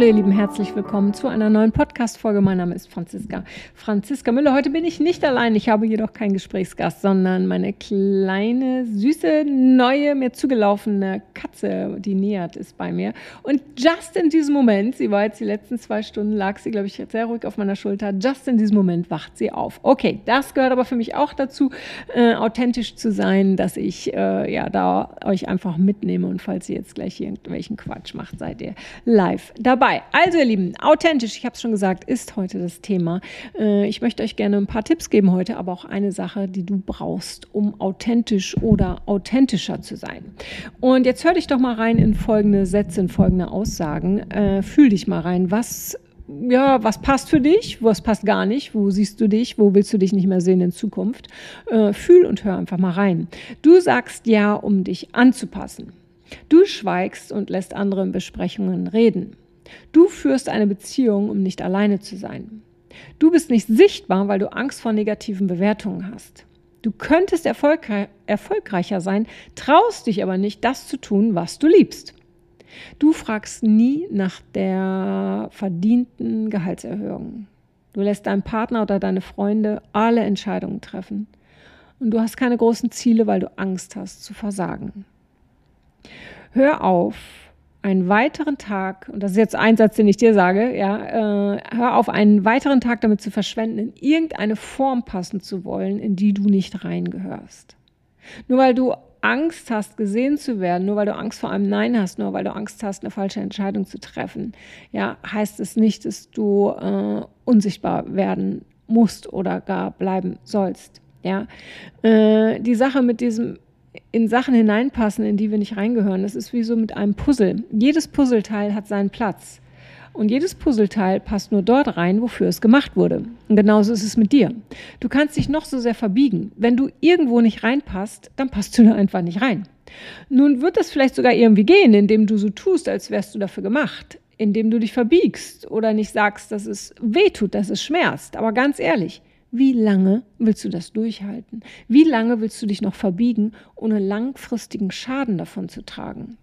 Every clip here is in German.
Hallo ihr Lieben, herzlich willkommen zu einer neuen Podcast-Folge. Mein Name ist Franziska. Franziska Müller. Heute bin ich nicht allein. Ich habe jedoch keinen Gesprächsgast, sondern meine kleine, süße, neue, mir zugelaufene Katze, die nähert, ist bei mir. Und just in diesem Moment, sie war jetzt die letzten zwei Stunden, lag sie, glaube ich, sehr ruhig auf meiner Schulter. Just in diesem Moment wacht sie auf. Okay, das gehört aber für mich auch dazu, äh, authentisch zu sein, dass ich äh, ja da euch einfach mitnehme. Und falls ihr jetzt gleich irgendwelchen Quatsch macht, seid ihr live dabei dabei. Also ihr Lieben, authentisch, ich habe es schon gesagt, ist heute das Thema. Äh, ich möchte euch gerne ein paar Tipps geben heute, aber auch eine Sache, die du brauchst, um authentisch oder authentischer zu sein. Und jetzt hör dich doch mal rein in folgende Sätze, in folgende Aussagen. Äh, fühl dich mal rein, was ja, was passt für dich, was passt gar nicht, wo siehst du dich, wo willst du dich nicht mehr sehen in Zukunft. Äh, fühl und hör einfach mal rein. Du sagst ja, um dich anzupassen. Du schweigst und lässt andere in Besprechungen reden. Du führst eine Beziehung, um nicht alleine zu sein. Du bist nicht sichtbar, weil du Angst vor negativen Bewertungen hast. Du könntest erfolgre erfolgreicher sein, traust dich aber nicht, das zu tun, was du liebst. Du fragst nie nach der verdienten Gehaltserhöhung. Du lässt deinen Partner oder deine Freunde alle Entscheidungen treffen. Und du hast keine großen Ziele, weil du Angst hast zu versagen. Hör auf, einen weiteren Tag, und das ist jetzt ein Satz, den ich dir sage, ja, äh, hör auf, einen weiteren Tag damit zu verschwenden, in irgendeine Form passen zu wollen, in die du nicht reingehörst. Nur weil du Angst hast, gesehen zu werden, nur weil du Angst vor einem Nein hast, nur weil du Angst hast, eine falsche Entscheidung zu treffen, ja, heißt es nicht, dass du äh, unsichtbar werden musst oder gar bleiben sollst. Ja, äh, die Sache mit diesem in Sachen hineinpassen, in die wir nicht reingehören. Das ist wie so mit einem Puzzle. Jedes Puzzleteil hat seinen Platz. Und jedes Puzzleteil passt nur dort rein, wofür es gemacht wurde. Und genauso ist es mit dir. Du kannst dich noch so sehr verbiegen. Wenn du irgendwo nicht reinpasst, dann passt du da einfach nicht rein. Nun wird das vielleicht sogar irgendwie gehen, indem du so tust, als wärst du dafür gemacht, indem du dich verbiegst oder nicht sagst, dass es weh tut, dass es schmerzt. Aber ganz ehrlich, wie lange willst du das durchhalten? Wie lange willst du dich noch verbiegen, ohne langfristigen Schaden davon zu tragen?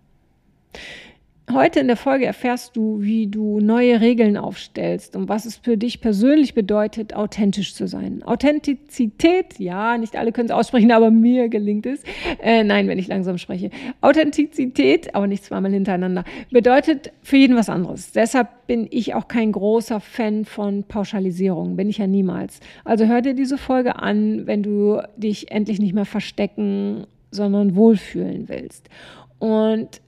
Heute in der Folge erfährst du, wie du neue Regeln aufstellst und was es für dich persönlich bedeutet, authentisch zu sein. Authentizität, ja, nicht alle können es aussprechen, aber mir gelingt es. Äh, nein, wenn ich langsam spreche. Authentizität, aber nicht zweimal hintereinander, bedeutet für jeden was anderes. Deshalb bin ich auch kein großer Fan von Pauschalisierung, bin ich ja niemals. Also hör dir diese Folge an, wenn du dich endlich nicht mehr verstecken, sondern wohlfühlen willst. Und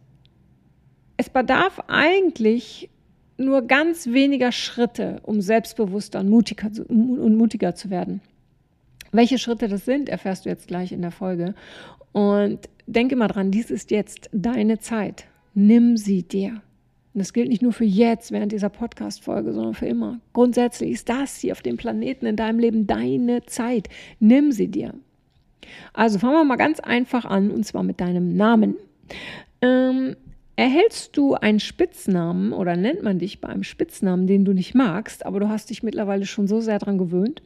es bedarf eigentlich nur ganz weniger Schritte, um selbstbewusster und mutiger, zu, und mutiger zu werden. Welche Schritte das sind, erfährst du jetzt gleich in der Folge. Und denke mal dran, dies ist jetzt deine Zeit. Nimm sie dir. Und das gilt nicht nur für jetzt, während dieser Podcast-Folge, sondern für immer. Grundsätzlich ist das hier auf dem Planeten in deinem Leben deine Zeit. Nimm sie dir. Also fangen wir mal ganz einfach an, und zwar mit deinem Namen. Ähm, Erhältst du einen Spitznamen oder nennt man dich bei einem Spitznamen, den du nicht magst, aber du hast dich mittlerweile schon so sehr daran gewöhnt?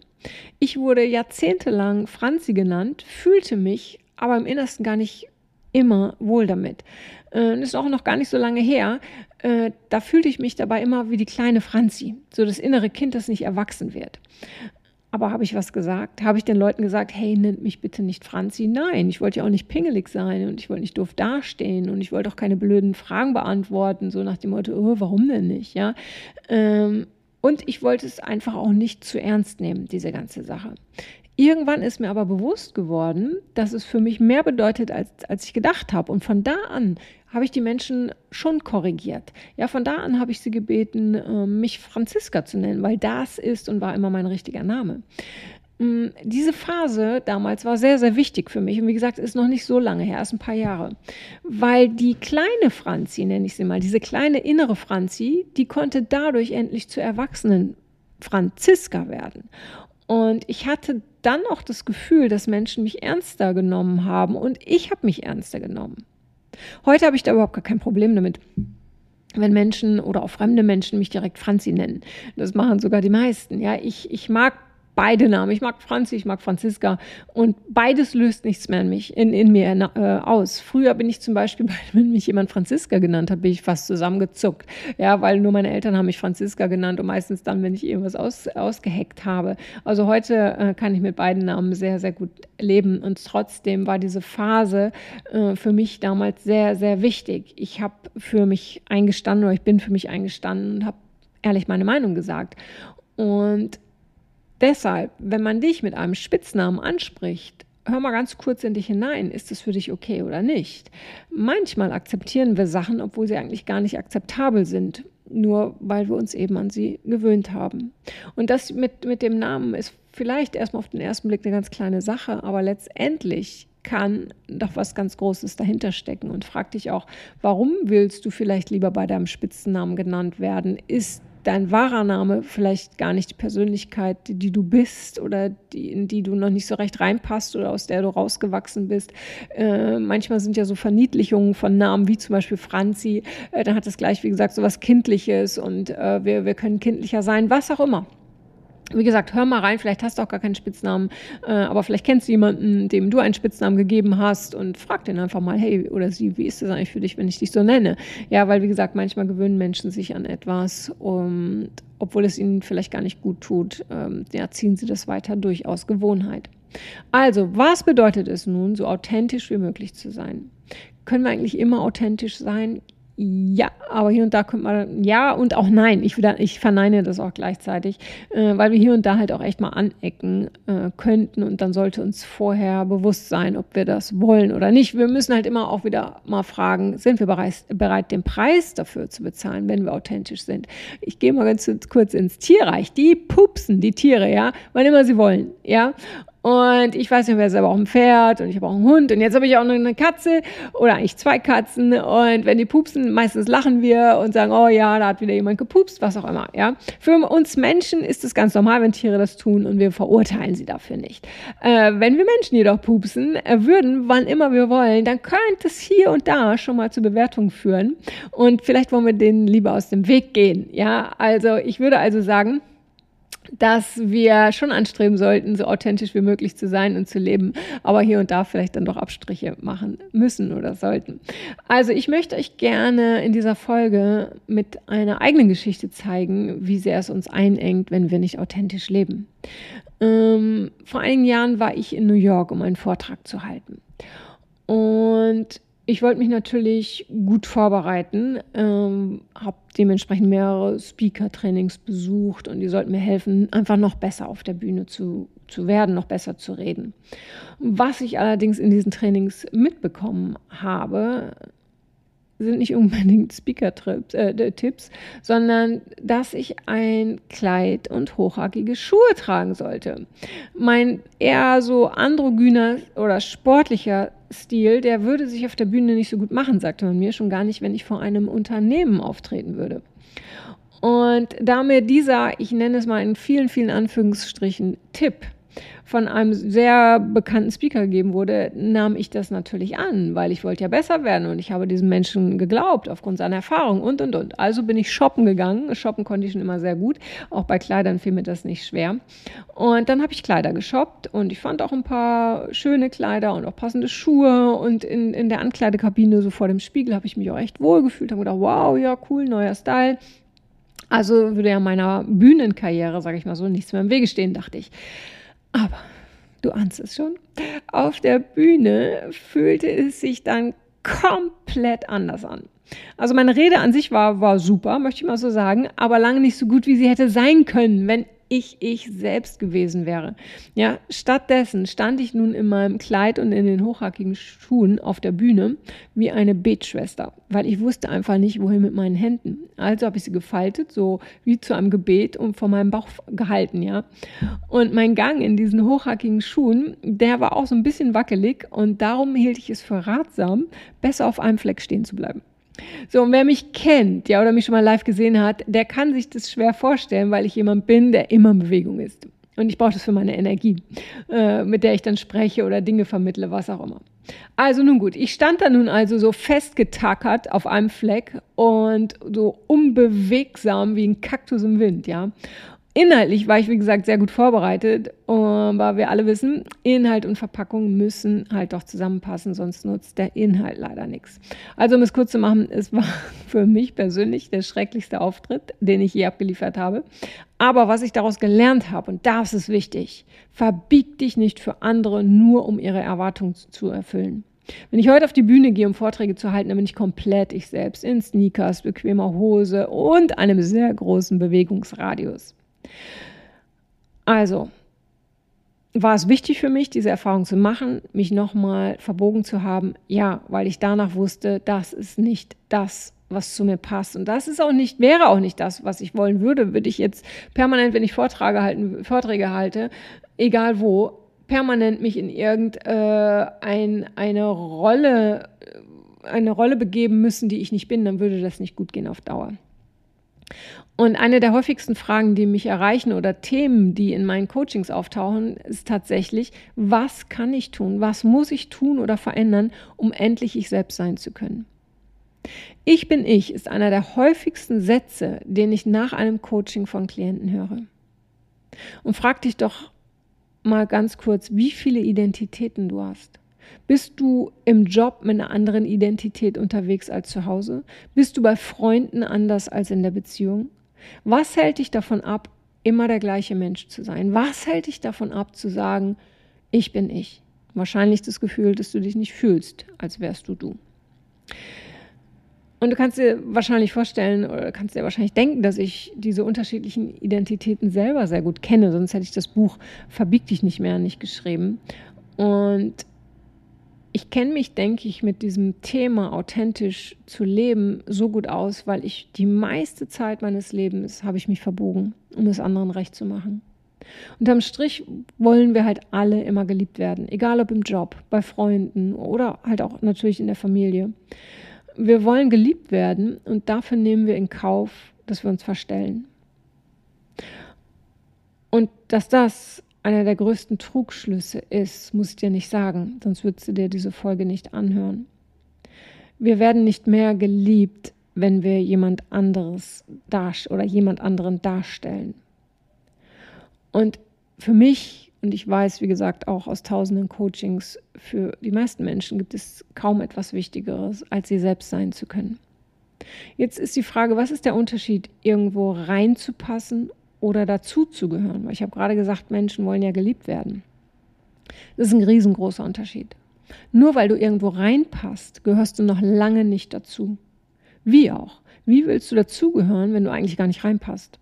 Ich wurde jahrzehntelang Franzi genannt, fühlte mich aber im Innersten gar nicht immer wohl damit. Äh, ist auch noch gar nicht so lange her. Äh, da fühlte ich mich dabei immer wie die kleine Franzi, so das innere Kind, das nicht erwachsen wird. Aber habe ich was gesagt? Habe ich den Leuten gesagt, hey, nennt mich bitte nicht Franzi? Nein, ich wollte ja auch nicht pingelig sein und ich wollte nicht doof dastehen und ich wollte auch keine blöden Fragen beantworten, so nach dem Motto, oh, warum denn nicht? Ja. Ähm, und ich wollte es einfach auch nicht zu ernst nehmen, diese ganze Sache. Irgendwann ist mir aber bewusst geworden, dass es für mich mehr bedeutet, als, als ich gedacht habe. Und von da an habe ich die Menschen schon korrigiert. Ja, von da an habe ich sie gebeten, ähm, mich Franziska zu nennen, weil das ist und war immer mein richtiger Name. Mm, diese Phase damals war sehr, sehr wichtig für mich. Und wie gesagt, ist noch nicht so lange her, erst ein paar Jahre. Weil die kleine Franzi, nenne ich sie mal, diese kleine innere Franzi, die konnte dadurch endlich zur erwachsenen Franziska werden. Und ich hatte dann auch das Gefühl, dass Menschen mich ernster genommen haben und ich habe mich ernster genommen. Heute habe ich da überhaupt gar kein Problem damit wenn Menschen oder auch fremde Menschen mich direkt Franzi nennen. Das machen sogar die meisten. Ja, ich, ich mag beide Namen. Ich mag Franzi, ich mag Franziska und beides löst nichts mehr in, mich, in, in mir äh, aus. Früher bin ich zum Beispiel, wenn mich jemand Franziska genannt hat, bin ich fast zusammengezuckt. Ja, weil nur meine Eltern haben mich Franziska genannt und meistens dann, wenn ich irgendwas aus, ausgeheckt habe. Also heute äh, kann ich mit beiden Namen sehr, sehr gut leben und trotzdem war diese Phase äh, für mich damals sehr, sehr wichtig. Ich habe für mich eingestanden oder ich bin für mich eingestanden und habe ehrlich meine Meinung gesagt. Und Deshalb, wenn man dich mit einem Spitznamen anspricht, hör mal ganz kurz in dich hinein, ist es für dich okay oder nicht? Manchmal akzeptieren wir Sachen, obwohl sie eigentlich gar nicht akzeptabel sind, nur weil wir uns eben an sie gewöhnt haben. Und das mit, mit dem Namen ist vielleicht erstmal auf den ersten Blick eine ganz kleine Sache, aber letztendlich kann doch was ganz Großes dahinter stecken und frag dich auch, warum willst du vielleicht lieber bei deinem Spitzennamen genannt werden? Ist dein wahrer Name vielleicht gar nicht die Persönlichkeit, die, du bist oder die, in die du noch nicht so recht reinpasst oder aus der du rausgewachsen bist. Äh, manchmal sind ja so Verniedlichungen von Namen wie zum Beispiel Franzi, äh, dann hat das gleich, wie gesagt, so was Kindliches und äh, wir, wir können kindlicher sein, was auch immer. Wie gesagt, hör mal rein, vielleicht hast du auch gar keinen Spitznamen, äh, aber vielleicht kennst du jemanden, dem du einen Spitznamen gegeben hast und frag den einfach mal, hey oder sie, wie ist das eigentlich für dich, wenn ich dich so nenne? Ja, weil wie gesagt, manchmal gewöhnen Menschen sich an etwas und obwohl es ihnen vielleicht gar nicht gut tut, ähm, ja, ziehen sie das weiter durch aus Gewohnheit. Also, was bedeutet es nun, so authentisch wie möglich zu sein? Können wir eigentlich immer authentisch sein? Ja, aber hier und da könnte man, ja und auch nein. Ich, wieder, ich verneine das auch gleichzeitig, äh, weil wir hier und da halt auch echt mal anecken äh, könnten und dann sollte uns vorher bewusst sein, ob wir das wollen oder nicht. Wir müssen halt immer auch wieder mal fragen, sind wir bereit, bereit den Preis dafür zu bezahlen, wenn wir authentisch sind? Ich gehe mal ganz kurz ins Tierreich. Die pupsen, die Tiere, ja, wann immer sie wollen, ja. Und ich weiß nicht, wer selber auch ein Pferd und ich habe auch einen Hund und jetzt habe ich auch noch eine Katze oder eigentlich zwei Katzen. Und wenn die pupsen, meistens lachen wir und sagen, oh ja, da hat wieder jemand gepupst, was auch immer. Ja, für uns Menschen ist es ganz normal, wenn Tiere das tun und wir verurteilen sie dafür nicht. Äh, wenn wir Menschen jedoch pupsen äh, würden, wann immer wir wollen, dann könnte es hier und da schon mal zu Bewertungen führen und vielleicht wollen wir denen lieber aus dem Weg gehen. Ja, also ich würde also sagen dass wir schon anstreben sollten, so authentisch wie möglich zu sein und zu leben, aber hier und da vielleicht dann doch Abstriche machen müssen oder sollten. Also ich möchte euch gerne in dieser Folge mit einer eigenen Geschichte zeigen, wie sehr es uns einengt, wenn wir nicht authentisch leben. Ähm, vor einigen Jahren war ich in New York, um einen Vortrag zu halten. Und ich wollte mich natürlich gut vorbereiten, ähm, habe dementsprechend mehrere Speaker-Trainings besucht und die sollten mir helfen, einfach noch besser auf der Bühne zu, zu werden, noch besser zu reden. Was ich allerdings in diesen Trainings mitbekommen habe, sind nicht unbedingt Speaker-Tipps, äh, sondern dass ich ein Kleid und hochhackige Schuhe tragen sollte. Mein eher so androgyner oder sportlicher Stil, der würde sich auf der Bühne nicht so gut machen, sagte man mir, schon gar nicht, wenn ich vor einem Unternehmen auftreten würde. Und da mir dieser, ich nenne es mal in vielen, vielen Anführungsstrichen, Tipp von einem sehr bekannten Speaker gegeben wurde, nahm ich das natürlich an, weil ich wollte ja besser werden und ich habe diesem Menschen geglaubt aufgrund seiner Erfahrung und und und. Also bin ich shoppen gegangen. Shoppen konnte ich schon immer sehr gut. Auch bei Kleidern fiel mir das nicht schwer. Und dann habe ich Kleider geshoppt und ich fand auch ein paar schöne Kleider und auch passende Schuhe und in, in der Ankleidekabine so vor dem Spiegel habe ich mich auch echt wohl gefühlt, habe gedacht, wow, ja cool, neuer Style. Also würde ja meiner Bühnenkarriere, sage ich mal so, nichts mehr im Wege stehen, dachte ich. Aber du ahnst es schon, auf der Bühne fühlte es sich dann komplett anders an. Also meine Rede an sich war, war super, möchte ich mal so sagen, aber lange nicht so gut, wie sie hätte sein können, wenn ich ich selbst gewesen wäre. Ja, stattdessen stand ich nun in meinem Kleid und in den hochhackigen Schuhen auf der Bühne wie eine Betschwester, weil ich wusste einfach nicht, wohin mit meinen Händen. Also habe ich sie gefaltet, so wie zu einem Gebet und vor meinem Bauch gehalten, ja. Und mein Gang in diesen hochhackigen Schuhen, der war auch so ein bisschen wackelig und darum hielt ich es für ratsam, besser auf einem Fleck stehen zu bleiben. So, und wer mich kennt, ja, oder mich schon mal live gesehen hat, der kann sich das schwer vorstellen, weil ich jemand bin, der immer in Bewegung ist. Und ich brauche das für meine Energie, äh, mit der ich dann spreche oder Dinge vermittle, was auch immer. Also nun gut, ich stand da nun also so festgetackert auf einem Fleck und so unbewegsam wie ein Kaktus im Wind, ja. Inhaltlich war ich, wie gesagt, sehr gut vorbereitet, aber wir alle wissen, Inhalt und Verpackung müssen halt doch zusammenpassen, sonst nutzt der Inhalt leider nichts. Also, um es kurz zu machen, es war für mich persönlich der schrecklichste Auftritt, den ich je abgeliefert habe. Aber was ich daraus gelernt habe, und das ist wichtig, verbieg dich nicht für andere, nur um ihre Erwartungen zu erfüllen. Wenn ich heute auf die Bühne gehe, um Vorträge zu halten, dann bin ich komplett ich selbst in Sneakers, bequemer Hose und einem sehr großen Bewegungsradius. Also war es wichtig für mich, diese Erfahrung zu machen, mich nochmal verbogen zu haben. Ja, weil ich danach wusste, das ist nicht das, was zu mir passt. Und das ist auch nicht, wäre auch nicht das, was ich wollen würde, würde ich jetzt permanent, wenn ich Vorträge, halten, Vorträge halte, egal wo, permanent mich in irgendeine äh, Rolle, eine Rolle begeben müssen, die ich nicht bin, dann würde das nicht gut gehen auf Dauer. Und eine der häufigsten Fragen, die mich erreichen oder Themen, die in meinen Coachings auftauchen, ist tatsächlich, was kann ich tun? Was muss ich tun oder verändern, um endlich ich selbst sein zu können? Ich bin ich ist einer der häufigsten Sätze, den ich nach einem Coaching von Klienten höre. Und frag dich doch mal ganz kurz, wie viele Identitäten du hast. Bist du im Job mit einer anderen Identität unterwegs als zu Hause? Bist du bei Freunden anders als in der Beziehung? Was hält dich davon ab, immer der gleiche Mensch zu sein? Was hält dich davon ab, zu sagen, ich bin ich? Wahrscheinlich das Gefühl, dass du dich nicht fühlst, als wärst du du. Und du kannst dir wahrscheinlich vorstellen oder kannst dir wahrscheinlich denken, dass ich diese unterschiedlichen Identitäten selber sehr gut kenne, sonst hätte ich das Buch Verbieg dich nicht mehr nicht geschrieben. Und ich kenne mich, denke ich, mit diesem Thema authentisch zu leben so gut aus, weil ich die meiste Zeit meines Lebens habe ich mich verbogen, um es anderen recht zu machen. Unterm Strich wollen wir halt alle immer geliebt werden, egal ob im Job, bei Freunden oder halt auch natürlich in der Familie. Wir wollen geliebt werden und dafür nehmen wir in Kauf, dass wir uns verstellen. Und dass das einer der größten Trugschlüsse ist, muss ich dir nicht sagen, sonst würdest du dir diese Folge nicht anhören. Wir werden nicht mehr geliebt, wenn wir jemand anderes oder jemand anderen darstellen. Und für mich, und ich weiß, wie gesagt, auch aus tausenden Coachings, für die meisten Menschen gibt es kaum etwas Wichtigeres, als sie selbst sein zu können. Jetzt ist die Frage, was ist der Unterschied, irgendwo reinzupassen oder dazuzugehören. Weil ich habe gerade gesagt, Menschen wollen ja geliebt werden. Das ist ein riesengroßer Unterschied. Nur weil du irgendwo reinpasst, gehörst du noch lange nicht dazu. Wie auch? Wie willst du dazugehören, wenn du eigentlich gar nicht reinpasst?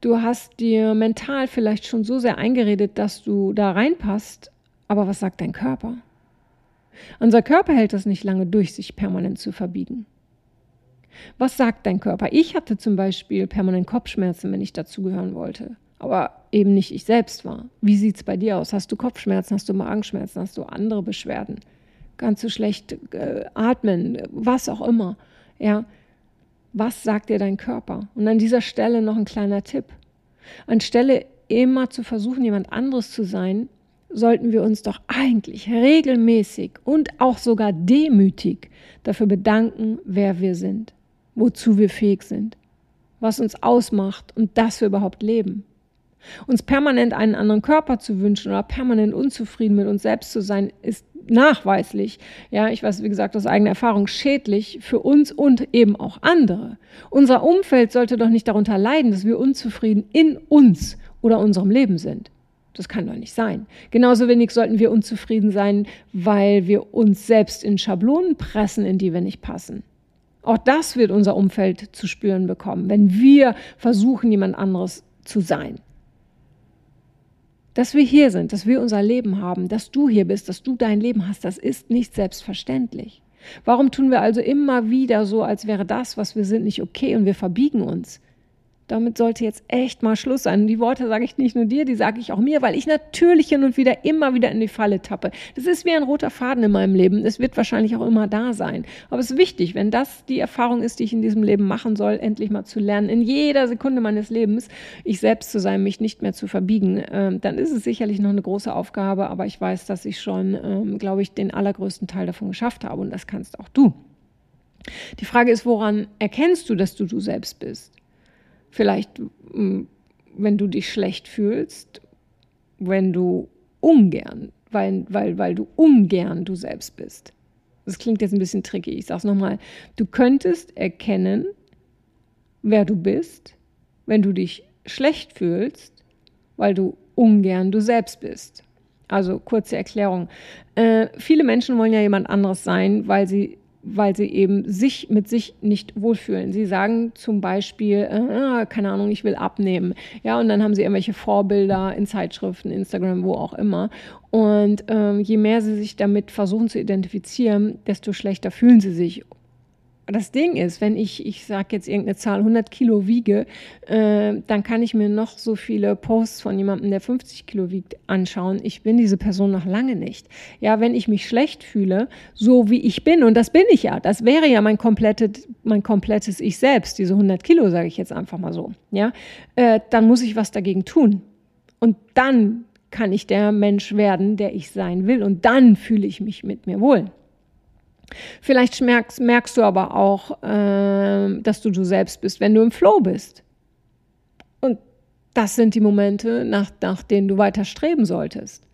Du hast dir mental vielleicht schon so sehr eingeredet, dass du da reinpasst, aber was sagt dein Körper? Unser Körper hält das nicht lange durch, sich permanent zu verbiegen. Was sagt dein Körper? Ich hatte zum Beispiel permanent Kopfschmerzen, wenn ich dazugehören wollte, aber eben nicht ich selbst war. Wie sieht es bei dir aus? Hast du Kopfschmerzen? Hast du Magenschmerzen? Hast du andere Beschwerden? Kannst du schlecht äh, atmen? Was auch immer. Ja, was sagt dir dein Körper? Und an dieser Stelle noch ein kleiner Tipp. Anstelle immer zu versuchen, jemand anderes zu sein, sollten wir uns doch eigentlich regelmäßig und auch sogar demütig dafür bedanken, wer wir sind wozu wir fähig sind, was uns ausmacht und dass wir überhaupt leben. Uns permanent einen anderen Körper zu wünschen oder permanent unzufrieden mit uns selbst zu sein, ist nachweislich, ja, ich weiß, wie gesagt, aus eigener Erfahrung, schädlich für uns und eben auch andere. Unser Umfeld sollte doch nicht darunter leiden, dass wir unzufrieden in uns oder unserem Leben sind. Das kann doch nicht sein. Genauso wenig sollten wir unzufrieden sein, weil wir uns selbst in Schablonen pressen, in die wir nicht passen. Auch das wird unser Umfeld zu spüren bekommen, wenn wir versuchen, jemand anderes zu sein. Dass wir hier sind, dass wir unser Leben haben, dass du hier bist, dass du dein Leben hast, das ist nicht selbstverständlich. Warum tun wir also immer wieder so, als wäre das, was wir sind, nicht okay und wir verbiegen uns? Damit sollte jetzt echt mal Schluss sein. Und die Worte sage ich nicht nur dir, die sage ich auch mir, weil ich natürlich hin und wieder immer wieder in die Falle tappe. Das ist wie ein roter Faden in meinem Leben. Es wird wahrscheinlich auch immer da sein. Aber es ist wichtig, wenn das die Erfahrung ist, die ich in diesem Leben machen soll, endlich mal zu lernen, in jeder Sekunde meines Lebens ich selbst zu sein, mich nicht mehr zu verbiegen, ähm, dann ist es sicherlich noch eine große Aufgabe. Aber ich weiß, dass ich schon, ähm, glaube ich, den allergrößten Teil davon geschafft habe. Und das kannst auch du. Die Frage ist, woran erkennst du, dass du du selbst bist? Vielleicht, hm, wenn du dich schlecht fühlst, wenn du ungern, weil, weil, weil du ungern du selbst bist. Das klingt jetzt ein bisschen tricky. Ich sage es nochmal. Du könntest erkennen, wer du bist, wenn du dich schlecht fühlst, weil du ungern du selbst bist. Also kurze Erklärung. Äh, viele Menschen wollen ja jemand anderes sein, weil sie weil sie eben sich mit sich nicht wohlfühlen. Sie sagen zum Beispiel, äh, keine Ahnung, ich will abnehmen. Ja, und dann haben sie irgendwelche Vorbilder in Zeitschriften, Instagram, wo auch immer. Und ähm, je mehr sie sich damit versuchen zu identifizieren, desto schlechter fühlen sie sich das Ding ist, wenn ich, ich sage jetzt irgendeine Zahl, 100 Kilo wiege, äh, dann kann ich mir noch so viele Posts von jemandem, der 50 Kilo wiegt, anschauen. Ich bin diese Person noch lange nicht. Ja, wenn ich mich schlecht fühle, so wie ich bin, und das bin ich ja, das wäre ja mein, komplettes, mein komplettes Ich selbst, diese 100 Kilo, sage ich jetzt einfach mal so, ja, äh, dann muss ich was dagegen tun. Und dann kann ich der Mensch werden, der ich sein will. Und dann fühle ich mich mit mir wohl. Vielleicht merkst, merkst du aber auch, äh, dass du du selbst bist, wenn du im Flow bist. Und das sind die Momente, nach, nach denen du weiter streben solltest.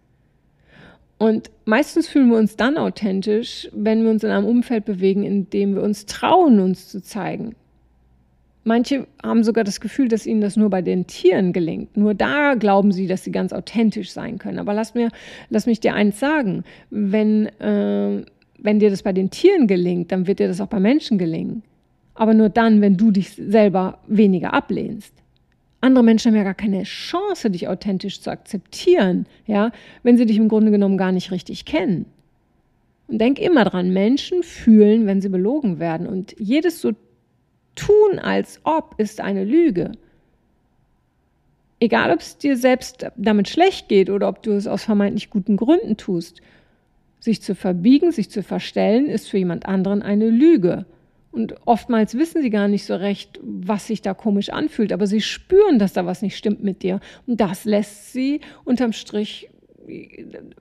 Und meistens fühlen wir uns dann authentisch, wenn wir uns in einem Umfeld bewegen, in dem wir uns trauen, uns zu zeigen. Manche haben sogar das Gefühl, dass ihnen das nur bei den Tieren gelingt. Nur da glauben sie, dass sie ganz authentisch sein können. Aber lass, mir, lass mich dir eins sagen. Wenn, äh, wenn dir das bei den Tieren gelingt, dann wird dir das auch bei Menschen gelingen. Aber nur dann, wenn du dich selber weniger ablehnst. Andere Menschen haben ja gar keine Chance, dich authentisch zu akzeptieren, ja, wenn sie dich im Grunde genommen gar nicht richtig kennen. Und denk immer dran, Menschen fühlen, wenn sie belogen werden. Und jedes so tun, als ob, ist eine Lüge. Egal, ob es dir selbst damit schlecht geht oder ob du es aus vermeintlich guten Gründen tust. Sich zu verbiegen, sich zu verstellen, ist für jemand anderen eine Lüge. Und oftmals wissen sie gar nicht so recht, was sich da komisch anfühlt, aber sie spüren, dass da was nicht stimmt mit dir. Und das lässt sie unterm Strich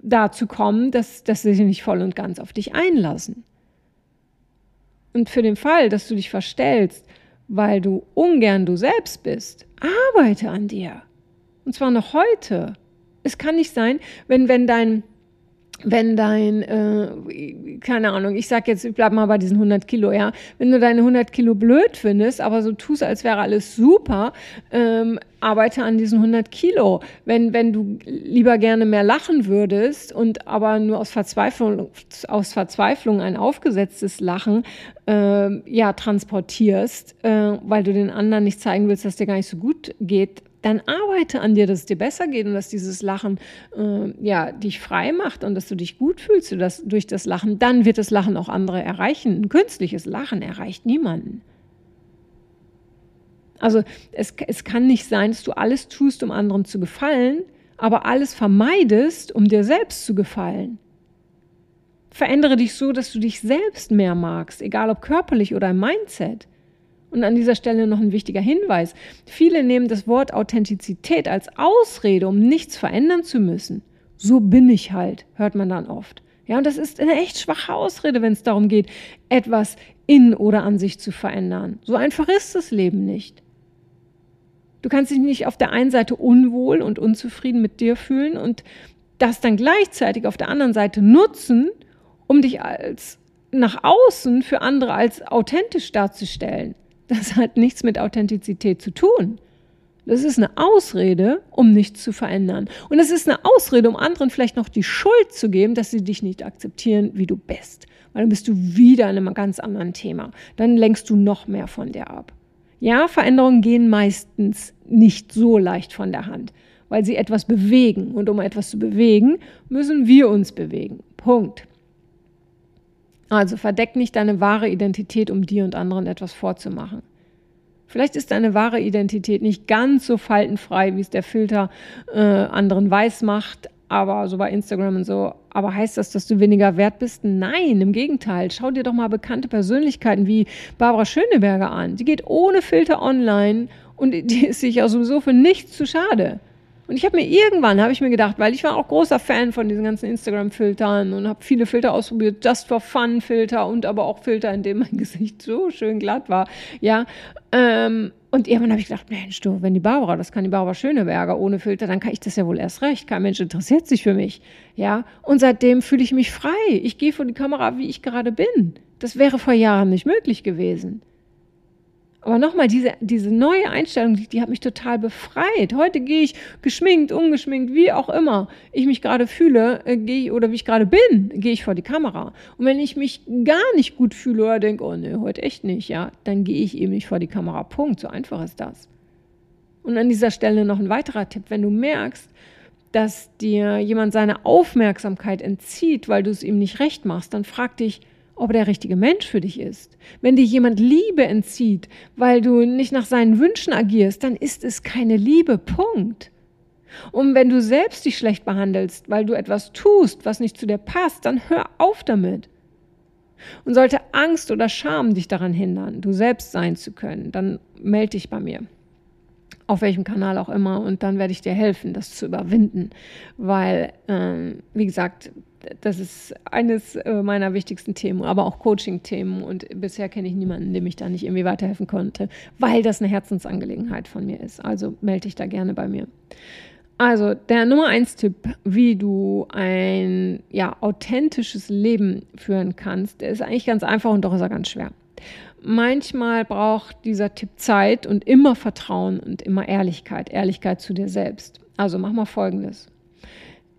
dazu kommen, dass, dass sie sich nicht voll und ganz auf dich einlassen. Und für den Fall, dass du dich verstellst, weil du ungern du selbst bist, arbeite an dir. Und zwar noch heute. Es kann nicht sein, wenn, wenn dein wenn dein, äh, keine Ahnung, ich sag jetzt, ich bleib mal bei diesen 100 Kilo, ja, wenn du deine 100 Kilo blöd findest, aber so tust, als wäre alles super, ähm, arbeite an diesen 100 Kilo. Wenn, wenn du lieber gerne mehr lachen würdest und aber nur aus Verzweiflung, aus Verzweiflung ein aufgesetztes Lachen, äh, ja, transportierst, äh, weil du den anderen nicht zeigen willst, dass dir gar nicht so gut geht, dann arbeite an dir, dass es dir besser geht und dass dieses Lachen äh, ja, dich frei macht und dass du dich gut fühlst dass, durch das Lachen. Dann wird das Lachen auch andere erreichen. Ein künstliches Lachen erreicht niemanden. Also es, es kann nicht sein, dass du alles tust, um anderen zu gefallen, aber alles vermeidest, um dir selbst zu gefallen. Verändere dich so, dass du dich selbst mehr magst, egal ob körperlich oder im Mindset. Und an dieser Stelle noch ein wichtiger Hinweis. Viele nehmen das Wort Authentizität als Ausrede, um nichts verändern zu müssen. So bin ich halt, hört man dann oft. Ja, und das ist eine echt schwache Ausrede, wenn es darum geht, etwas in oder an sich zu verändern. So einfach ist das Leben nicht. Du kannst dich nicht auf der einen Seite unwohl und unzufrieden mit dir fühlen und das dann gleichzeitig auf der anderen Seite nutzen, um dich als nach außen für andere als authentisch darzustellen. Das hat nichts mit Authentizität zu tun. Das ist eine Ausrede, um nichts zu verändern. Und es ist eine Ausrede, um anderen vielleicht noch die Schuld zu geben, dass sie dich nicht akzeptieren, wie du bist. Weil dann bist du wieder in einem ganz anderen Thema. Dann lenkst du noch mehr von dir ab. Ja, Veränderungen gehen meistens nicht so leicht von der Hand, weil sie etwas bewegen. Und um etwas zu bewegen, müssen wir uns bewegen. Punkt. Also verdeck nicht deine wahre Identität, um dir und anderen etwas vorzumachen. Vielleicht ist deine wahre Identität nicht ganz so faltenfrei, wie es der Filter äh, anderen weiß macht, aber so bei Instagram und so. Aber heißt das, dass du weniger wert bist? Nein, im Gegenteil. Schau dir doch mal bekannte Persönlichkeiten wie Barbara Schöneberger an. Die geht ohne Filter online und die ist sich ja sowieso für nichts zu schade. Und ich habe mir irgendwann, habe ich mir gedacht, weil ich war auch großer Fan von diesen ganzen Instagram-Filtern und habe viele Filter ausprobiert, Just for Fun Filter und aber auch Filter, in denen mein Gesicht so schön glatt war. Ja, ähm, und irgendwann habe ich gedacht, Mensch, du, wenn die Barbara, das kann die Barbara Schöneberger ohne Filter, dann kann ich das ja wohl erst recht. Kein Mensch interessiert sich für mich. Ja, und seitdem fühle ich mich frei. Ich gehe vor die Kamera, wie ich gerade bin. Das wäre vor Jahren nicht möglich gewesen. Aber nochmal, diese, diese neue Einstellung, die, die hat mich total befreit. Heute gehe ich geschminkt, ungeschminkt, wie auch immer ich mich gerade fühle, äh, gehe ich, oder wie ich gerade bin, gehe ich vor die Kamera. Und wenn ich mich gar nicht gut fühle oder denke, oh nee, heute echt nicht, ja, dann gehe ich eben nicht vor die Kamera. Punkt. So einfach ist das. Und an dieser Stelle noch ein weiterer Tipp. Wenn du merkst, dass dir jemand seine Aufmerksamkeit entzieht, weil du es ihm nicht recht machst, dann frag dich, ob er der richtige Mensch für dich ist. Wenn dir jemand Liebe entzieht, weil du nicht nach seinen Wünschen agierst, dann ist es keine Liebe. Punkt. Und wenn du selbst dich schlecht behandelst, weil du etwas tust, was nicht zu dir passt, dann hör auf damit. Und sollte Angst oder Scham dich daran hindern, du selbst sein zu können, dann melde dich bei mir. Auf welchem Kanal auch immer. Und dann werde ich dir helfen, das zu überwinden. Weil, ähm, wie gesagt, das ist eines äh, meiner wichtigsten Themen, aber auch Coaching-Themen. Und bisher kenne ich niemanden, dem ich da nicht irgendwie weiterhelfen konnte, weil das eine Herzensangelegenheit von mir ist. Also melde dich da gerne bei mir. Also der Nummer eins Tipp, wie du ein ja, authentisches Leben führen kannst, der ist eigentlich ganz einfach und doch ist er ganz schwer. Manchmal braucht dieser Tipp Zeit und immer Vertrauen und immer Ehrlichkeit, Ehrlichkeit zu dir selbst. Also mach mal Folgendes.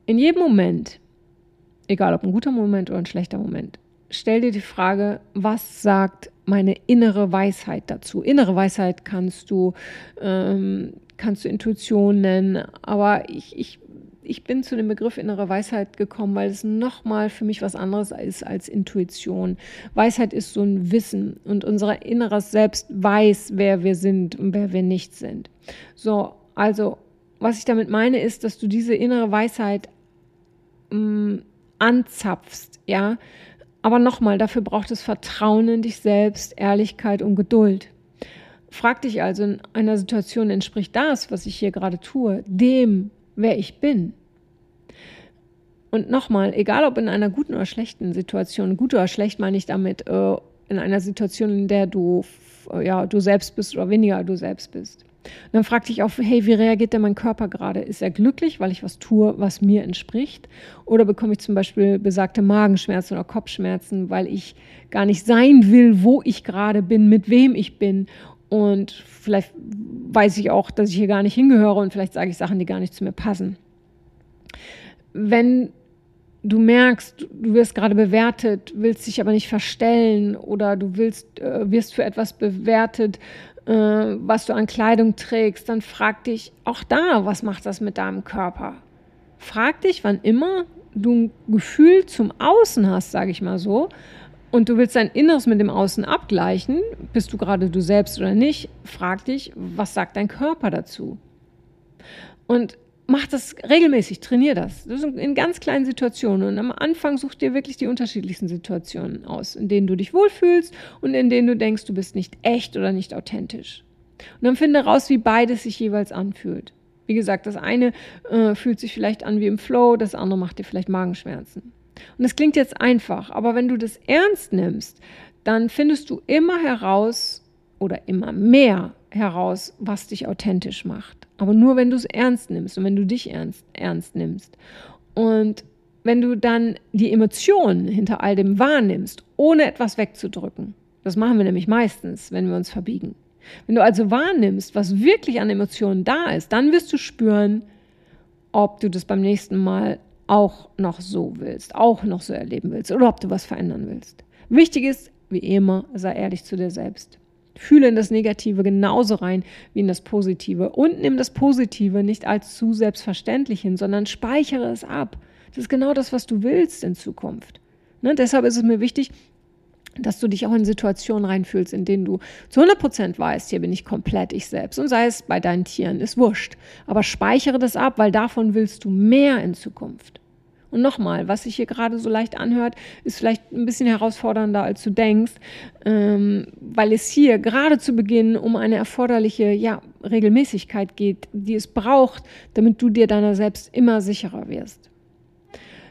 In jedem Moment, egal ob ein guter Moment oder ein schlechter Moment, stell dir die Frage, was sagt meine innere Weisheit dazu? Innere Weisheit kannst du, ähm, kannst du Intuition nennen, aber ich, ich, ich bin zu dem Begriff innere Weisheit gekommen, weil es nochmal für mich was anderes ist als Intuition. Weisheit ist so ein Wissen und unser inneres Selbst weiß, wer wir sind und wer wir nicht sind. So, also was ich damit meine, ist, dass du diese innere Weisheit mh, mm, anzapfst, ja. Aber nochmal, dafür braucht es Vertrauen in dich selbst, Ehrlichkeit und Geduld. Frag dich also in einer Situation, entspricht das, was ich hier gerade tue, dem, wer ich bin? Und nochmal, egal ob in einer guten oder schlechten Situation, gut oder schlecht meine ich damit, äh, in einer Situation, in der du, ja, du selbst bist oder weniger du selbst bist. Und dann fragte ich auch, hey, wie reagiert denn mein Körper gerade? Ist er glücklich, weil ich was tue, was mir entspricht? Oder bekomme ich zum Beispiel besagte Magenschmerzen oder Kopfschmerzen, weil ich gar nicht sein will, wo ich gerade bin, mit wem ich bin? Und vielleicht weiß ich auch, dass ich hier gar nicht hingehöre und vielleicht sage ich Sachen, die gar nicht zu mir passen. Wenn du merkst, du wirst gerade bewertet, willst dich aber nicht verstellen oder du willst, äh, wirst für etwas bewertet, äh, was du an Kleidung trägst, dann frag dich auch da, was macht das mit deinem Körper? Frag dich, wann immer du ein Gefühl zum Außen hast, sage ich mal so, und du willst dein Inneres mit dem Außen abgleichen, bist du gerade du selbst oder nicht, frag dich, was sagt dein Körper dazu? Und mach das regelmäßig, trainier das. das in ganz kleinen Situationen. Und am Anfang such dir wirklich die unterschiedlichsten Situationen aus, in denen du dich wohlfühlst und in denen du denkst, du bist nicht echt oder nicht authentisch. Und dann finde raus, wie beides sich jeweils anfühlt. Wie gesagt, das eine äh, fühlt sich vielleicht an wie im Flow, das andere macht dir vielleicht Magenschmerzen. Und das klingt jetzt einfach, aber wenn du das ernst nimmst, dann findest du immer heraus oder immer mehr heraus, was dich authentisch macht. Aber nur, wenn du es ernst nimmst und wenn du dich ernst, ernst nimmst. Und wenn du dann die Emotionen hinter all dem wahrnimmst, ohne etwas wegzudrücken. Das machen wir nämlich meistens, wenn wir uns verbiegen. Wenn du also wahrnimmst, was wirklich an Emotionen da ist, dann wirst du spüren, ob du das beim nächsten Mal auch noch so willst, auch noch so erleben willst oder ob du was verändern willst. Wichtig ist, wie immer, sei ehrlich zu dir selbst. Fühle in das Negative genauso rein wie in das Positive und nimm das Positive nicht als zu selbstverständlich hin, sondern speichere es ab. Das ist genau das, was du willst in Zukunft. Ne? Deshalb ist es mir wichtig, dass du dich auch in Situationen reinfühlst, in denen du zu 100 Prozent weißt, hier bin ich komplett ich selbst. Und sei es bei deinen Tieren, ist wurscht. Aber speichere das ab, weil davon willst du mehr in Zukunft. Und nochmal, was sich hier gerade so leicht anhört, ist vielleicht ein bisschen herausfordernder, als du denkst, ähm, weil es hier gerade zu Beginn um eine erforderliche ja, Regelmäßigkeit geht, die es braucht, damit du dir deiner selbst immer sicherer wirst.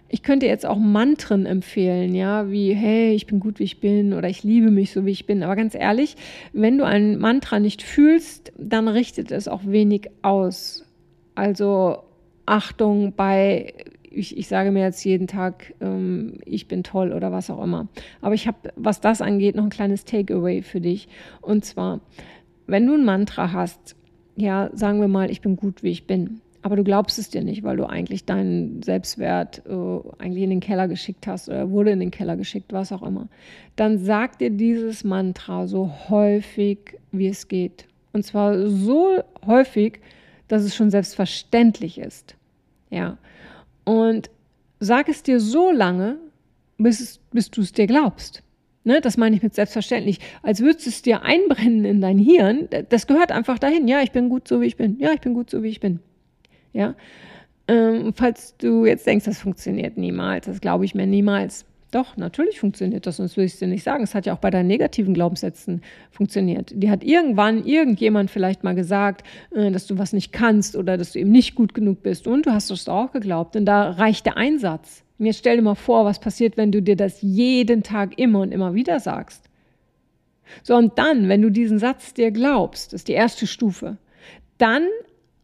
Ich könnte jetzt auch Mantren empfehlen, ja, wie, hey, ich bin gut, wie ich bin oder ich liebe mich so, wie ich bin. Aber ganz ehrlich, wenn du ein Mantra nicht fühlst, dann richtet es auch wenig aus. Also Achtung bei, ich, ich sage mir jetzt jeden Tag, ähm, ich bin toll oder was auch immer. Aber ich habe, was das angeht, noch ein kleines Takeaway für dich. Und zwar, wenn du ein Mantra hast, ja, sagen wir mal, ich bin gut, wie ich bin aber du glaubst es dir nicht, weil du eigentlich deinen Selbstwert äh, eigentlich in den Keller geschickt hast oder wurde in den Keller geschickt, was auch immer, dann sag dir dieses Mantra so häufig, wie es geht. Und zwar so häufig, dass es schon selbstverständlich ist. Ja. Und sag es dir so lange, bis, bis du es dir glaubst. Ne, das meine ich mit selbstverständlich. Als würdest du es dir einbrennen in dein Hirn. Das gehört einfach dahin. Ja, ich bin gut so, wie ich bin. Ja, ich bin gut so, wie ich bin. Ja? Ähm, falls du jetzt denkst, das funktioniert niemals, das glaube ich mir niemals. Doch, natürlich funktioniert das, sonst würde ich es dir nicht sagen. Es hat ja auch bei deinen negativen Glaubenssätzen funktioniert. Die hat irgendwann irgendjemand vielleicht mal gesagt, äh, dass du was nicht kannst oder dass du eben nicht gut genug bist. Und du hast das auch geglaubt. Und da reicht der Einsatz. Mir stell dir mal vor, was passiert, wenn du dir das jeden Tag immer und immer wieder sagst. So, und dann, wenn du diesen Satz dir glaubst, das ist die erste Stufe, dann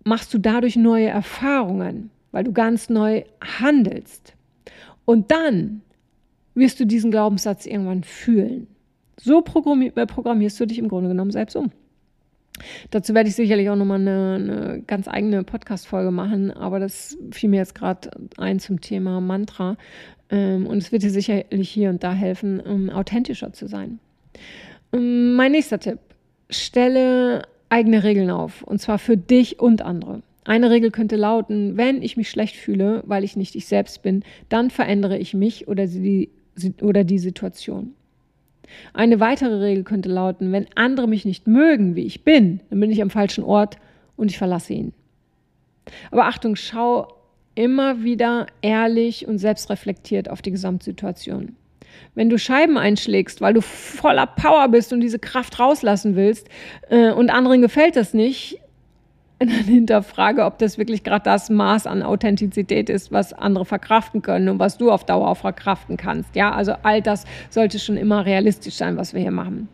machst du dadurch neue Erfahrungen, weil du ganz neu handelst. Und dann wirst du diesen Glaubenssatz irgendwann fühlen. So äh, programmierst du dich im Grunde genommen selbst um. Dazu werde ich sicherlich auch nochmal eine, eine ganz eigene Podcast-Folge machen, aber das fiel mir jetzt gerade ein zum Thema Mantra. Ähm, und es wird dir sicherlich hier und da helfen, um authentischer zu sein. Ähm, mein nächster Tipp. Stelle eigene Regeln auf, und zwar für dich und andere. Eine Regel könnte lauten, wenn ich mich schlecht fühle, weil ich nicht ich selbst bin, dann verändere ich mich oder die, oder die Situation. Eine weitere Regel könnte lauten, wenn andere mich nicht mögen, wie ich bin, dann bin ich am falschen Ort und ich verlasse ihn. Aber Achtung, schau immer wieder ehrlich und selbstreflektiert auf die Gesamtsituation. Wenn du Scheiben einschlägst, weil du voller Power bist und diese Kraft rauslassen willst äh, und anderen gefällt das nicht, dann hinterfrage, ob das wirklich gerade das Maß an Authentizität ist, was andere verkraften können und was du auf Dauer auch verkraften kannst. Ja, also all das sollte schon immer realistisch sein, was wir hier machen.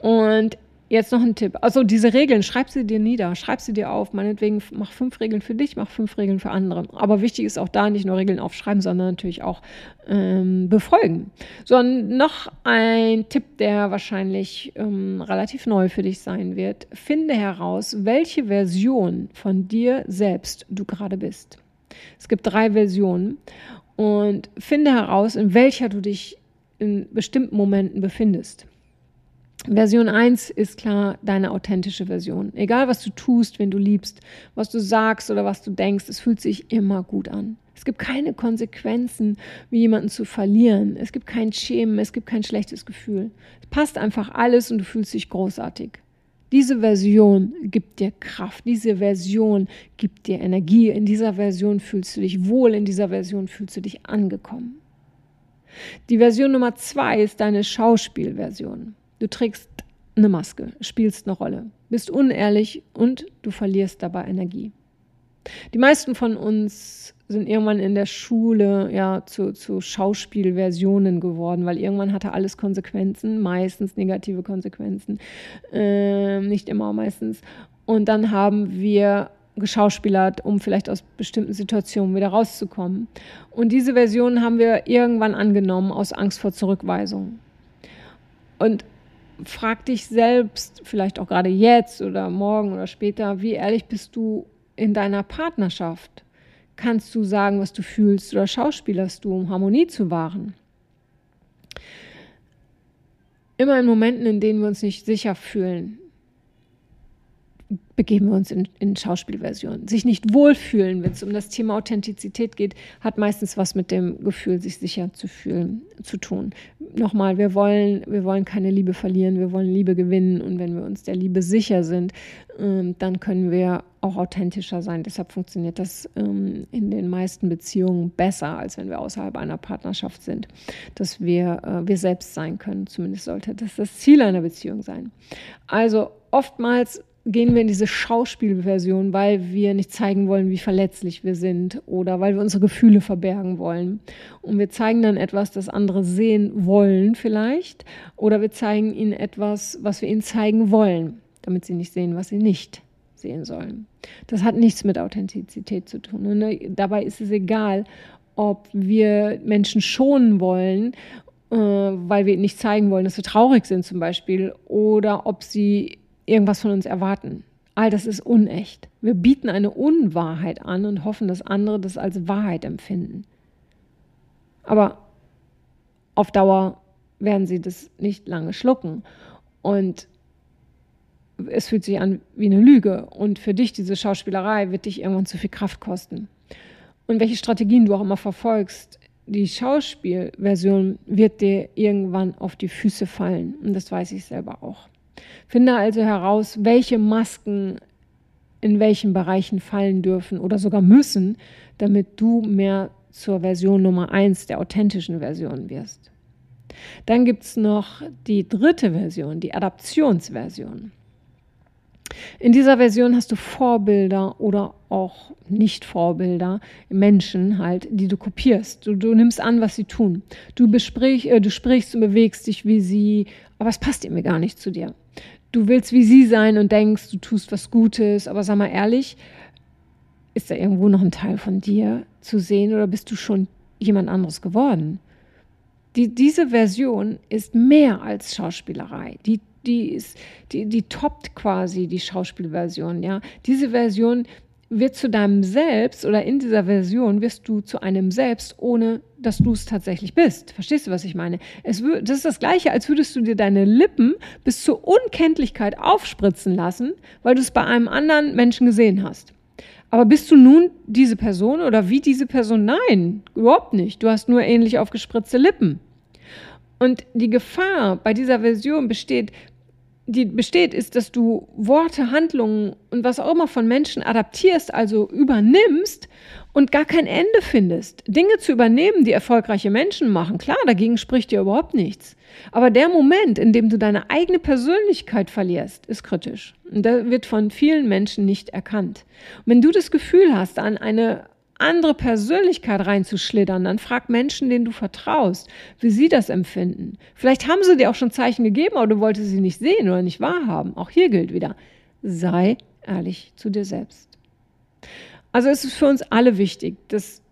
Und Jetzt noch ein Tipp. Also diese Regeln, schreib sie dir nieder, schreib sie dir auf. Meinetwegen mach fünf Regeln für dich, mach fünf Regeln für andere. Aber wichtig ist auch da nicht nur Regeln aufschreiben, sondern natürlich auch ähm, befolgen. So, noch ein Tipp, der wahrscheinlich ähm, relativ neu für dich sein wird. Finde heraus, welche Version von dir selbst du gerade bist. Es gibt drei Versionen und finde heraus, in welcher du dich in bestimmten Momenten befindest. Version 1 ist klar deine authentische Version. Egal, was du tust, wenn du liebst, was du sagst oder was du denkst, es fühlt sich immer gut an. Es gibt keine Konsequenzen, wie jemanden zu verlieren. Es gibt kein Schämen, es gibt kein schlechtes Gefühl. Es passt einfach alles und du fühlst dich großartig. Diese Version gibt dir Kraft, diese Version gibt dir Energie. In dieser Version fühlst du dich wohl, in dieser Version fühlst du dich angekommen. Die Version Nummer zwei ist deine Schauspielversion. Du trägst eine Maske, spielst eine Rolle, bist unehrlich und du verlierst dabei Energie. Die meisten von uns sind irgendwann in der Schule ja zu, zu Schauspielversionen geworden, weil irgendwann hatte alles Konsequenzen, meistens negative Konsequenzen, äh, nicht immer meistens. Und dann haben wir geschauspielert, um vielleicht aus bestimmten Situationen wieder rauszukommen. Und diese Version haben wir irgendwann angenommen aus Angst vor Zurückweisung. Und frag dich selbst, vielleicht auch gerade jetzt oder morgen oder später, wie ehrlich bist du in deiner Partnerschaft? Kannst du sagen, was du fühlst oder schauspielerst du, um Harmonie zu wahren? Immer in Momenten, in denen wir uns nicht sicher fühlen, begeben wir uns in, in Schauspielversionen. Sich nicht wohlfühlen, wenn es um das Thema Authentizität geht, hat meistens was mit dem Gefühl, sich sicher zu fühlen, zu tun. Nochmal, wir wollen, wir wollen keine Liebe verlieren, wir wollen Liebe gewinnen und wenn wir uns der Liebe sicher sind, ähm, dann können wir auch authentischer sein. Deshalb funktioniert das ähm, in den meisten Beziehungen besser, als wenn wir außerhalb einer Partnerschaft sind, dass wir äh, wir selbst sein können. Zumindest sollte das das Ziel einer Beziehung sein. Also oftmals gehen wir in diese Schauspielversion, weil wir nicht zeigen wollen, wie verletzlich wir sind oder weil wir unsere Gefühle verbergen wollen. Und wir zeigen dann etwas, das andere sehen wollen vielleicht oder wir zeigen ihnen etwas, was wir ihnen zeigen wollen, damit sie nicht sehen, was sie nicht sehen sollen. Das hat nichts mit Authentizität zu tun. Und ne, dabei ist es egal, ob wir Menschen schonen wollen äh, weil wir nicht zeigen wollen, dass wir traurig sind zum Beispiel, oder ob sie irgendwas von uns erwarten. All das ist unecht. Wir bieten eine Unwahrheit an und hoffen, dass andere das als Wahrheit empfinden. Aber auf Dauer werden sie das nicht lange schlucken. Und es fühlt sich an wie eine Lüge. Und für dich, diese Schauspielerei, wird dich irgendwann zu viel Kraft kosten. Und welche Strategien du auch immer verfolgst, die Schauspielversion wird dir irgendwann auf die Füße fallen. Und das weiß ich selber auch. Finde also heraus, welche Masken in welchen Bereichen fallen dürfen oder sogar müssen, damit du mehr zur Version Nummer 1 der authentischen Version wirst. Dann gibt es noch die dritte Version, die Adaptionsversion. In dieser Version hast du Vorbilder oder auch Nicht-Vorbilder, Menschen halt, die du kopierst. Du, du, nimmst an, was sie tun. Du, besprich, äh, du sprichst und bewegst dich wie sie, aber es passt irgendwie gar nicht zu dir. Du willst wie sie sein und denkst, du tust was Gutes, aber sag mal ehrlich, ist da irgendwo noch ein Teil von dir zu sehen oder bist du schon jemand anderes geworden? Die, diese Version ist mehr als Schauspielerei. Die die ist, die, die toppt quasi die Schauspielversion, ja. Diese Version wird zu deinem Selbst oder in dieser Version wirst du zu einem Selbst, ohne dass du es tatsächlich bist. Verstehst du, was ich meine? Es, das ist das Gleiche, als würdest du dir deine Lippen bis zur Unkenntlichkeit aufspritzen lassen, weil du es bei einem anderen Menschen gesehen hast. Aber bist du nun diese Person oder wie diese Person? Nein, überhaupt nicht. Du hast nur ähnlich aufgespritzte Lippen. Und die Gefahr bei dieser Version besteht, die besteht, ist, dass du Worte, Handlungen und was auch immer von Menschen adaptierst, also übernimmst und gar kein Ende findest. Dinge zu übernehmen, die erfolgreiche Menschen machen, klar, dagegen spricht dir überhaupt nichts. Aber der Moment, in dem du deine eigene Persönlichkeit verlierst, ist kritisch. Und der wird von vielen Menschen nicht erkannt. Und wenn du das Gefühl hast, an eine andere Persönlichkeit reinzuschlittern, dann frag Menschen, denen du vertraust, wie sie das empfinden. Vielleicht haben sie dir auch schon Zeichen gegeben, aber du wolltest sie nicht sehen oder nicht wahrhaben. Auch hier gilt wieder, sei ehrlich zu dir selbst. Also es ist für uns alle wichtig, dass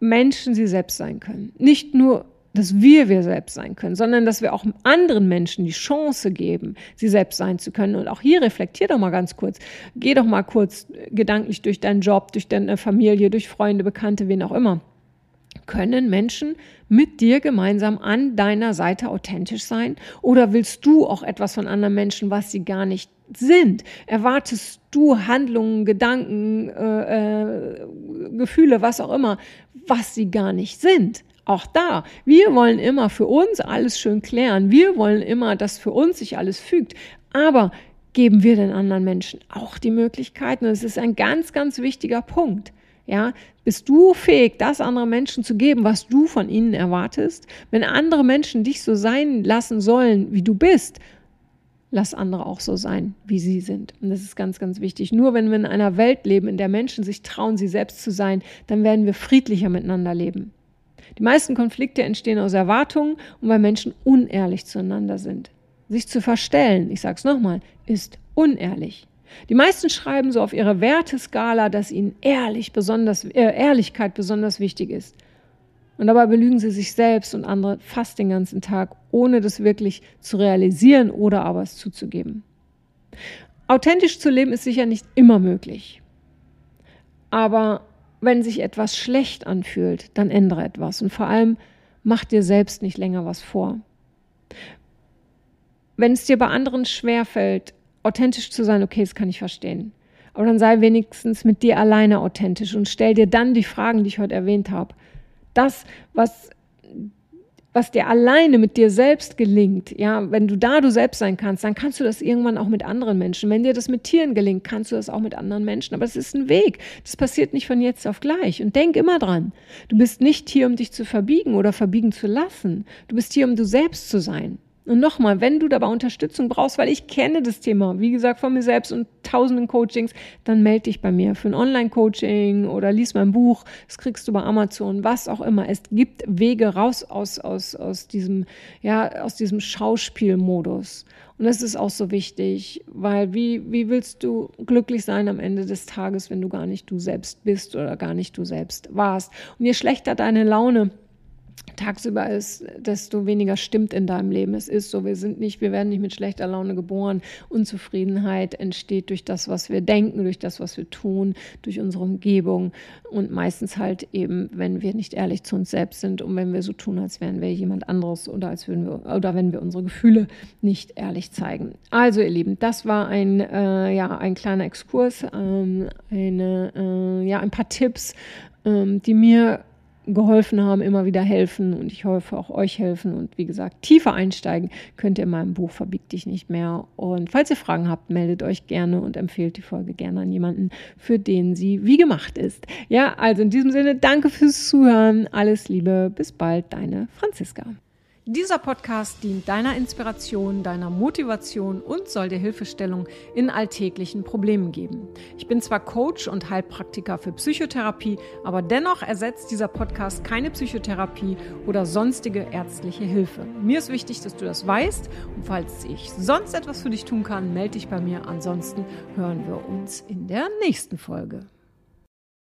Menschen sie selbst sein können. Nicht nur dass wir wir selbst sein können, sondern dass wir auch anderen Menschen die Chance geben, sie selbst sein zu können. Und auch hier reflektier doch mal ganz kurz. Geh doch mal kurz gedanklich durch deinen Job, durch deine Familie, durch Freunde, Bekannte, wen auch immer. Können Menschen mit dir gemeinsam an deiner Seite authentisch sein? Oder willst du auch etwas von anderen Menschen, was sie gar nicht sind? Erwartest du Handlungen, Gedanken, äh, äh, Gefühle, was auch immer, was sie gar nicht sind? Auch da, wir wollen immer für uns alles schön klären. Wir wollen immer, dass für uns sich alles fügt. Aber geben wir den anderen Menschen auch die Möglichkeiten? Und es ist ein ganz, ganz wichtiger Punkt. Ja, bist du fähig, das anderen Menschen zu geben, was du von ihnen erwartest? Wenn andere Menschen dich so sein lassen sollen, wie du bist, lass andere auch so sein, wie sie sind. Und das ist ganz, ganz wichtig. Nur wenn wir in einer Welt leben, in der Menschen sich trauen, sie selbst zu sein, dann werden wir friedlicher miteinander leben. Die meisten Konflikte entstehen aus Erwartungen und weil Menschen unehrlich zueinander sind. Sich zu verstellen, ich sage es nochmal, ist unehrlich. Die meisten schreiben so auf ihre Werteskala, dass ihnen ehrlich besonders, äh, Ehrlichkeit besonders wichtig ist. Und dabei belügen sie sich selbst und andere fast den ganzen Tag, ohne das wirklich zu realisieren oder aber es zuzugeben. Authentisch zu leben ist sicher nicht immer möglich. Aber wenn sich etwas schlecht anfühlt, dann ändere etwas und vor allem mach dir selbst nicht länger was vor. Wenn es dir bei anderen schwerfällt, authentisch zu sein, okay, das kann ich verstehen. Aber dann sei wenigstens mit dir alleine authentisch und stell dir dann die Fragen, die ich heute erwähnt habe. Das, was was dir alleine mit dir selbst gelingt, ja, wenn du da du selbst sein kannst, dann kannst du das irgendwann auch mit anderen Menschen. Wenn dir das mit Tieren gelingt, kannst du das auch mit anderen Menschen. Aber es ist ein Weg. Das passiert nicht von jetzt auf gleich. Und denk immer dran. Du bist nicht hier, um dich zu verbiegen oder verbiegen zu lassen. Du bist hier, um du selbst zu sein. Und nochmal, wenn du dabei Unterstützung brauchst, weil ich kenne das Thema, wie gesagt, von mir selbst und tausenden Coachings, dann melde dich bei mir für ein Online-Coaching oder lies mein Buch. Das kriegst du bei Amazon, was auch immer. Es gibt Wege raus aus, aus, aus diesem, ja, aus diesem Schauspielmodus. Und das ist auch so wichtig, weil wie, wie willst du glücklich sein am Ende des Tages, wenn du gar nicht du selbst bist oder gar nicht du selbst warst? Und je schlechter deine Laune, tagsüber ist, desto weniger stimmt in deinem Leben. Es ist so, wir sind nicht, wir werden nicht mit schlechter Laune geboren. Unzufriedenheit entsteht durch das, was wir denken, durch das, was wir tun, durch unsere Umgebung und meistens halt eben, wenn wir nicht ehrlich zu uns selbst sind und wenn wir so tun, als wären wir jemand anderes oder als würden wir oder wenn wir unsere Gefühle nicht ehrlich zeigen. Also ihr Lieben, das war ein äh, ja ein kleiner Exkurs, ähm, eine äh, ja ein paar Tipps, ähm, die mir geholfen haben, immer wieder helfen und ich hoffe auch euch helfen. Und wie gesagt, tiefer einsteigen könnt ihr in meinem Buch Verbieg dich nicht mehr. Und falls ihr Fragen habt, meldet euch gerne und empfehlt die Folge gerne an jemanden, für den sie wie gemacht ist. Ja, also in diesem Sinne, danke fürs Zuhören. Alles Liebe, bis bald, deine Franziska. Dieser Podcast dient deiner Inspiration, deiner Motivation und soll dir Hilfestellung in alltäglichen Problemen geben. Ich bin zwar Coach und Heilpraktiker für Psychotherapie, aber dennoch ersetzt dieser Podcast keine Psychotherapie oder sonstige ärztliche Hilfe. Mir ist wichtig, dass du das weißt und falls ich sonst etwas für dich tun kann, melde dich bei mir. Ansonsten hören wir uns in der nächsten Folge.